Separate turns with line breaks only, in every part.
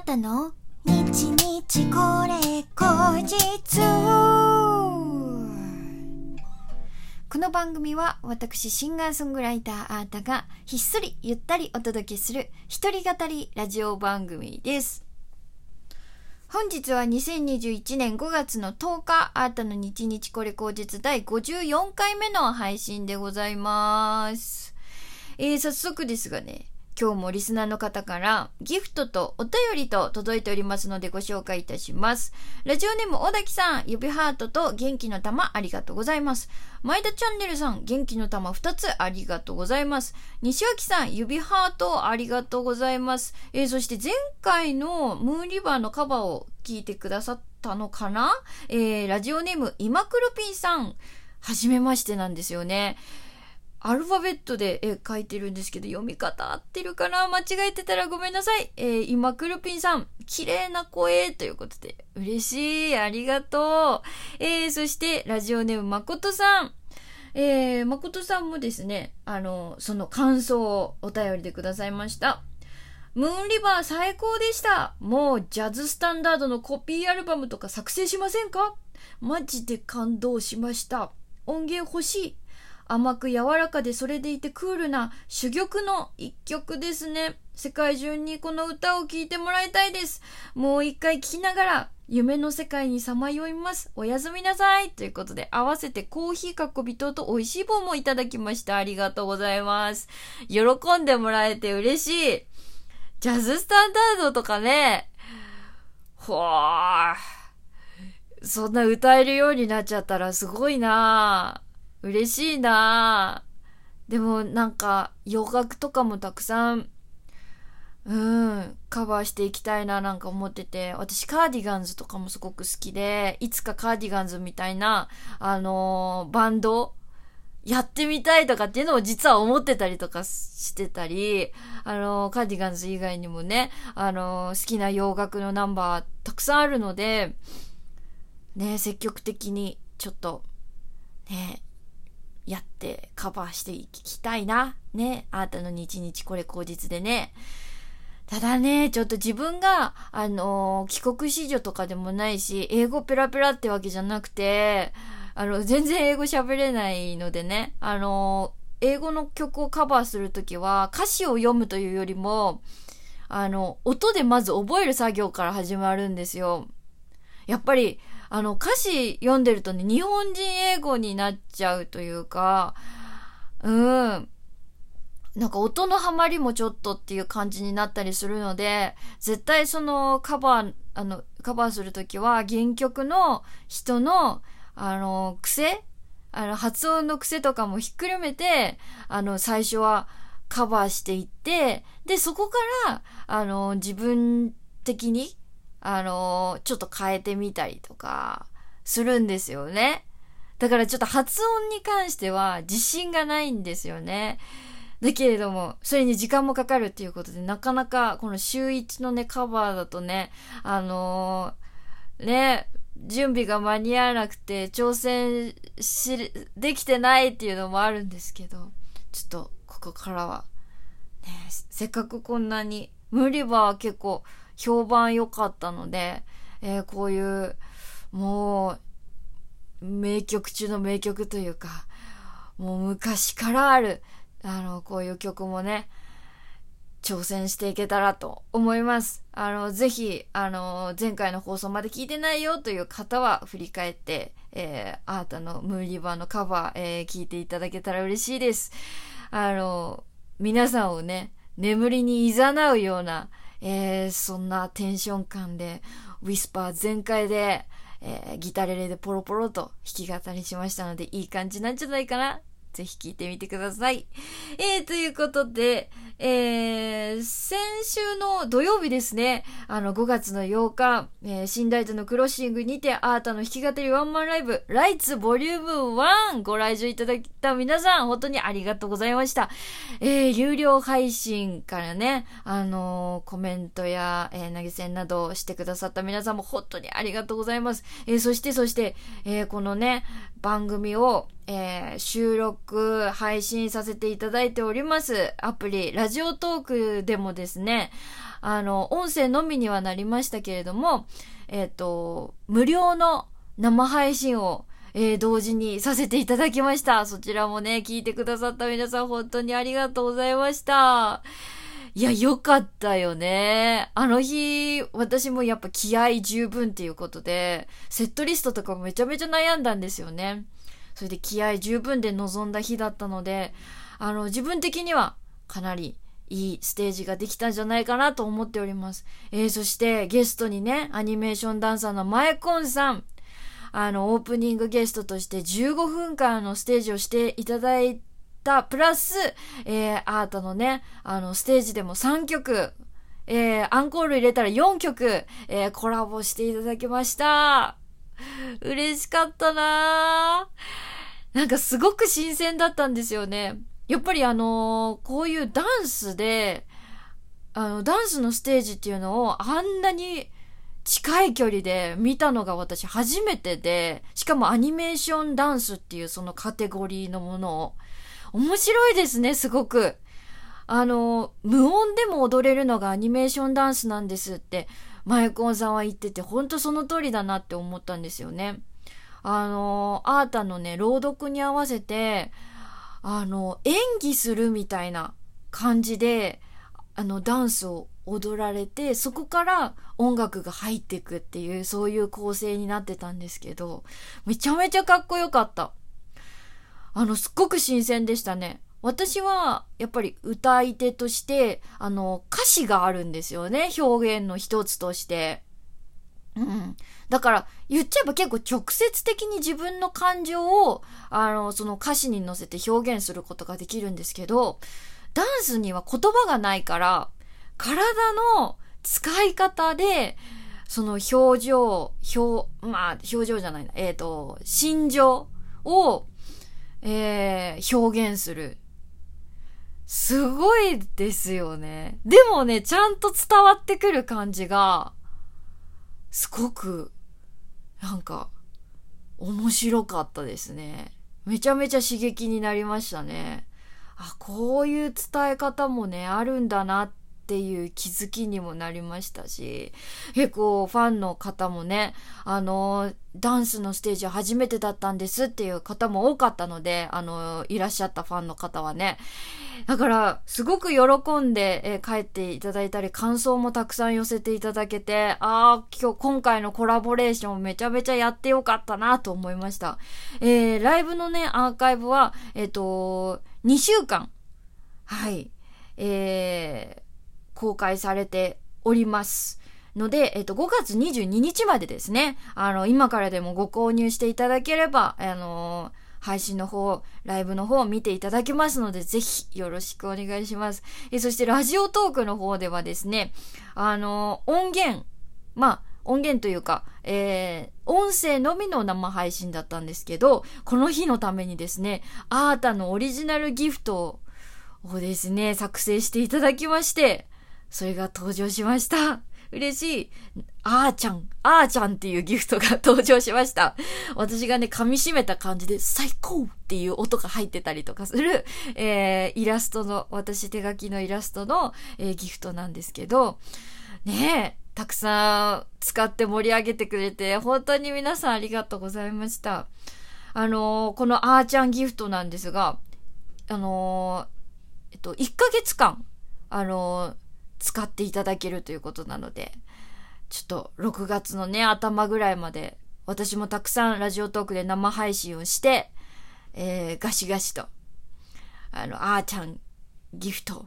なたの？日日これ後日この番組は私シンガーソングライターアータがひっそりゆったりお届けする一人語りラジオ番組です。本日は2021年5月の10日、アータの日日これ口実第54回目の配信でございます。えー、早速ですがね、今日もリスナーの方からギフトとお便りと届いておりますのでご紹介いたします。ラジオネーム小滝さん、指ハートと元気の玉ありがとうございます。前田チャンネルさん、元気の玉2つありがとうございます。西脇さん、指ハートありがとうございます。えー、そして前回のムーンリバーのカバーを聞いてくださったのかな？えー、ラジオネーム、今黒ピーさん、はじめましてなんですよね。アルファベットで絵描いてるんですけど、読み方合ってるかな間違えてたらごめんなさい。えー、今、クルピンさん、綺麗な声ということで、嬉しい、ありがとう。えー、そして、ラジオネーム、まことさん。えー、まことさんもですね、あの、その感想をお便りでくださいました。ムーンリバー最高でした。もうジャズスタンダードのコピーアルバムとか作成しませんか？マジで感動しました。音源欲しい。甘く柔らかでそれでいてクールな珠玉の一曲ですね。世界中にこの歌を聴いてもらいたいです。もう一回聴きながら夢の世界にさまよいます。おやすみなさい。ということで合わせてコーヒーかっこ微糖と美味しい棒もいただきました。ありがとうございます。喜んでもらえて嬉しい。ジャズスタンダードとかね、ほー。そんな歌えるようになっちゃったらすごいなぁ嬉しいな。でもなんか洋楽とかもたくさん、うん、カバーしていきたいななんか思ってて、私カーディガンズとかもすごく好きで、いつかカーディガンズみたいな、あのーバンド、やってみたいとかっていうのを実は思ってたりとかしてたり、あの、カーディガンズ以外にもね、あの、好きな洋楽のナンバーたくさんあるので、ね、積極的にちょっと、ね、やってカバーしていきたいな。ね、あなたの日々これ口実でね。ただね、ちょっと自分が、あの帰国子女とかでもないし、英語ペラペラってわけじゃなくて、あの、全然英語喋れないのでね、あの、英語の曲をカバーするときは歌詞を読むというよりも、あの、音でまず覚える作業から始まるんですよ。やっぱり、あの、歌詞読んでるとね、日本人英語になっちゃうというか、うん。なんか音のハマりもちょっとっていう感じになったりするので、絶対そのカバー、あの、カバーするときは原曲の人のあの、癖あの、発音の癖とかもひっくるめて、あの、最初はカバーしていって、で、そこから、あの、自分的に、あの、ちょっと変えてみたりとか、するんですよね。だからちょっと発音に関しては自信がないんですよね。だけれども、それに時間もかかるっていうことで、なかなかこの週一のね、カバーだとね、あのーね、準備が間に合わなくて挑戦し、できてないっていうのもあるんですけど、ちょっとここからは、ね、せっかくこんなに、無理は結構評判良かったので、えーこういう、もう、名曲中の名曲というか、もう昔からある、あの、こういう曲もね、挑戦していけたらと思います。あの、ぜひ、あの、前回の放送まで聞いてないよという方は振り返って、えー、あーたのムーリバーのカバー、えー聞いていただけたら嬉しいです。あの、皆さんをね、眠りに誘うような、えーそんなテンション感で、ウィスパー全開で、えーギタレレでポロポロと弾き語りしましたので、いい感じなんじゃないかな。ぜひ聞いてみてください。えー、ということで、えー、先週の土曜日ですね、あの、5月の8日、えー、新大田のクロッシングにて、アータの弾き語りワンマンライブ、ライツボリューム1ご来場いただいた皆さん、本当にありがとうございました。えー、有料配信からね、あのーコメントや、えー投げ銭などしてくださった皆さんも本当にありがとうございます。えーそして、そして、えーこのね、番組を、えー収録、配信させていただいております。アプリ、ラジオトークでもですね、あの、音声のみにはなりましたけれども、えっ、ー、と、無料の生配信をえー、同時にさせていただきました。そちらもね、聞いてくださった皆さん本当にありがとうございました。いや、よかったよね。あの日、私もやっぱ気合十分っていうことで、セットリストとかめちゃめちゃ悩んだんですよね。それで気合十分で臨んだ日だったので、あの、自分的にはかなりいいステージができたんじゃないかなと思っております。えー、そしてゲストにね、アニメーションダンサーのマエコンさん、あの、オープニングゲストとして15分間のステージをしていただいた、プラス、えー、アートのね、あの、ステージでも3曲、えー、アンコール入れたら4曲、えー、コラボしていただきました。嬉しかったななんかすごく新鮮だったんですよね。やっぱりあのー、こういうダンスで、あの、ダンスのステージっていうのをあんなに近い距離で見たのが私初めてで、しかもアニメーションダンスっていうそのカテゴリーのものを。面白いですね、すごく。あの、無音でも踊れるのがアニメーションダンスなんですって、マイコンさんは言ってて、ほんとその通りだなって思ったんですよね。あの、アータのね、朗読に合わせて、あの、演技するみたいな感じで、あの、ダンスを踊られて、そこから音楽が入っていくっていう、そういう構成になってたんですけど、めちゃめちゃかっこよかった。あの、すっごく新鮮でしたね。私は、やっぱり歌い手として、あの、歌詞があるんですよね。表現の一つとして。うん。だから、言っちゃえば結構直接的に自分の感情を、あの、その歌詞に乗せて表現することができるんですけど、ダンスには言葉がないから、体の使い方で、その表情、表、まあ、表情じゃないな、えっ、ー、と、心情を、えー、表現する。すごいですよね。でもね、ちゃんと伝わってくる感じが、すごく、なんか、面白かったですね。めちゃめちゃ刺激になりましたね。あ、こういう伝え方もね、あるんだなっっていう気づきにもなりましたし、結構ファンの方もね、あの、ダンスのステージ初めてだったんですっていう方も多かったので、あの、いらっしゃったファンの方はね。だから、すごく喜んで、え、帰っていただいたり、感想もたくさん寄せていただけて、ああ、今日、今回のコラボレーションめちゃめちゃやってよかったなと思いました。えー、ライブのね、アーカイブは、えっ、ー、と、2週間、はい、え、公開されております。ので、えっと、5月22日までですね、あの、今からでもご購入していただければ、あの配信の方、ライブの方を見ていただけますので、ぜひよろしくお願いします。えそして、ラジオトークの方ではですね、あの音源、まあ、音源というか、えー、音声のみの生配信だったんですけど、この日のためにですね、アータのオリジナルギフトをですね、作成していただきまして、それが登場しました。嬉しい。あーちゃん、あーちゃんっていうギフトが登場しました。私がね、噛み締めた感じで、最高っていう音が入ってたりとかする、えー、イラストの、私手書きのイラストの、えー、ギフトなんですけど、ねえ、たくさん使って盛り上げてくれて、本当に皆さんありがとうございました。あのー、このあーちゃんギフトなんですが、あのー、えっと、1ヶ月間、あのー使っていただけるということなので、ちょっと6月のね、頭ぐらいまで、私もたくさんラジオトークで生配信をして、えー、ガシガシと、あの、あーちゃんギフト、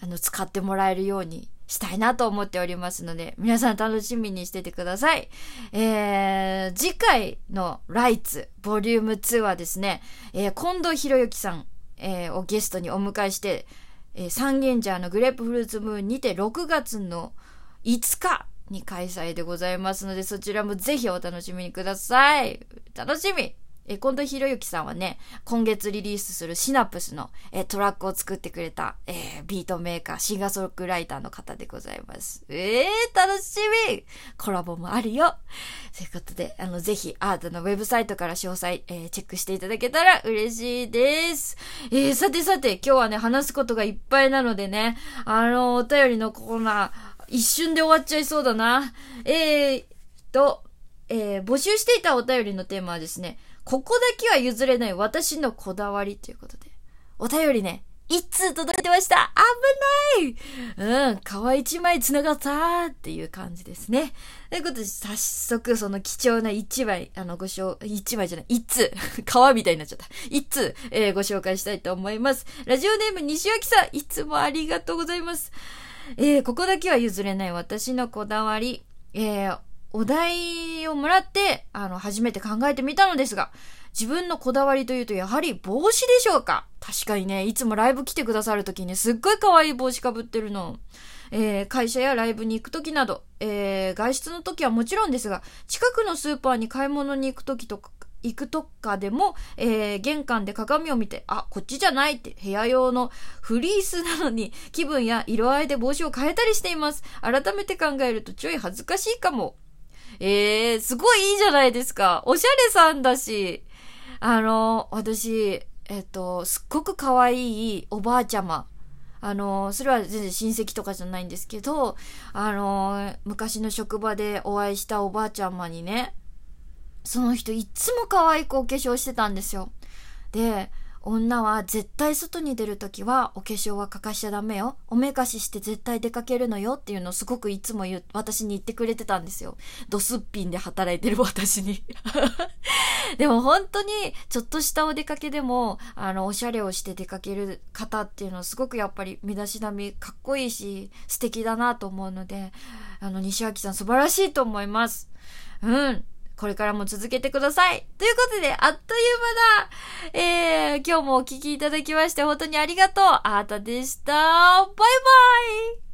あの、使ってもらえるようにしたいなと思っておりますので、皆さん楽しみにしててください。えー、次回のライツ、ボリューム2はですね、えー、近藤博之さん、えー、をゲストにお迎えして、えー、三軒茶のグレープフルーツムーンにて6月の5日に開催でございますので、そちらもぜひお楽しみにください。楽しみえ、近藤博之さんはね、今月リリースするシナプスの、え、トラックを作ってくれた、えー、ビートメーカー、シンガーソロクライターの方でございます。えー、楽しみコラボもあるよということで、あの、ぜひ、アートのウェブサイトから詳細、えー、チェックしていただけたら嬉しいです。えー、さてさて、今日はね、話すことがいっぱいなのでね、あの、お便りのコーナー、一瞬で終わっちゃいそうだな。えーと、えー、募集していたお便りのテーマはですね、ここだけは譲れない私のこだわりということで、お便りね、一通届いてました危ないうん、皮一枚繋がったっていう感じですね。ということで、早速、その貴重な一枚、あの、ご紹、一枚じゃない、一通、皮みたいになっちゃった。一通、えー、ご紹介したいと思います。ラジオネーム西脇さん、いつもありがとうございます。えー、ここだけは譲れない私のこだわり。えー、お題をもらって、あの、初めて考えてみたのですが、自分のこだわりというと、やはり帽子でしょうか？確かにね、いつもライブ来てくださるときにすっごい可愛い帽子かぶってるの。えー、会社やライブに行くときなど、えー、外出のときはもちろんですが、近くのスーパーに買い物に行くときとか、行くとかでも、えー、玄関で鏡を見て、あ、こっちじゃないって部屋用のフリースなのに気分や色合いで帽子を変えたりしています。改めて考えるとちょい恥ずかしいかも。えー、すごいいいじゃないですか。おしゃれさんだし。あの、私、えっと、すっごく可愛いおばあちゃま。あの、それは全然親戚とかじゃないんですけど、あの、昔の職場でお会いしたおばあちゃまにね、その人いつも可愛くお化粧してたんですよ。で、女は絶対外に出るときはお化粧は欠かしちゃダメよ。おめかしして絶対出かけるのよっていうのをすごくいつも言う、私に言ってくれてたんですよ。ドスッピンで働いてる私に。でも本当にちょっとしたお出かけでも、あの、おしゃれをして出かける方っていうのはすごくやっぱり身だしなみかっこいいし素敵だなと思うので、あの、西脇さん素晴らしいと思います。うん。これからも続けてください。ということで、あっという間だ。えー、今日もお聴きいただきまして本当にありがとう。あーたでした。バイバイ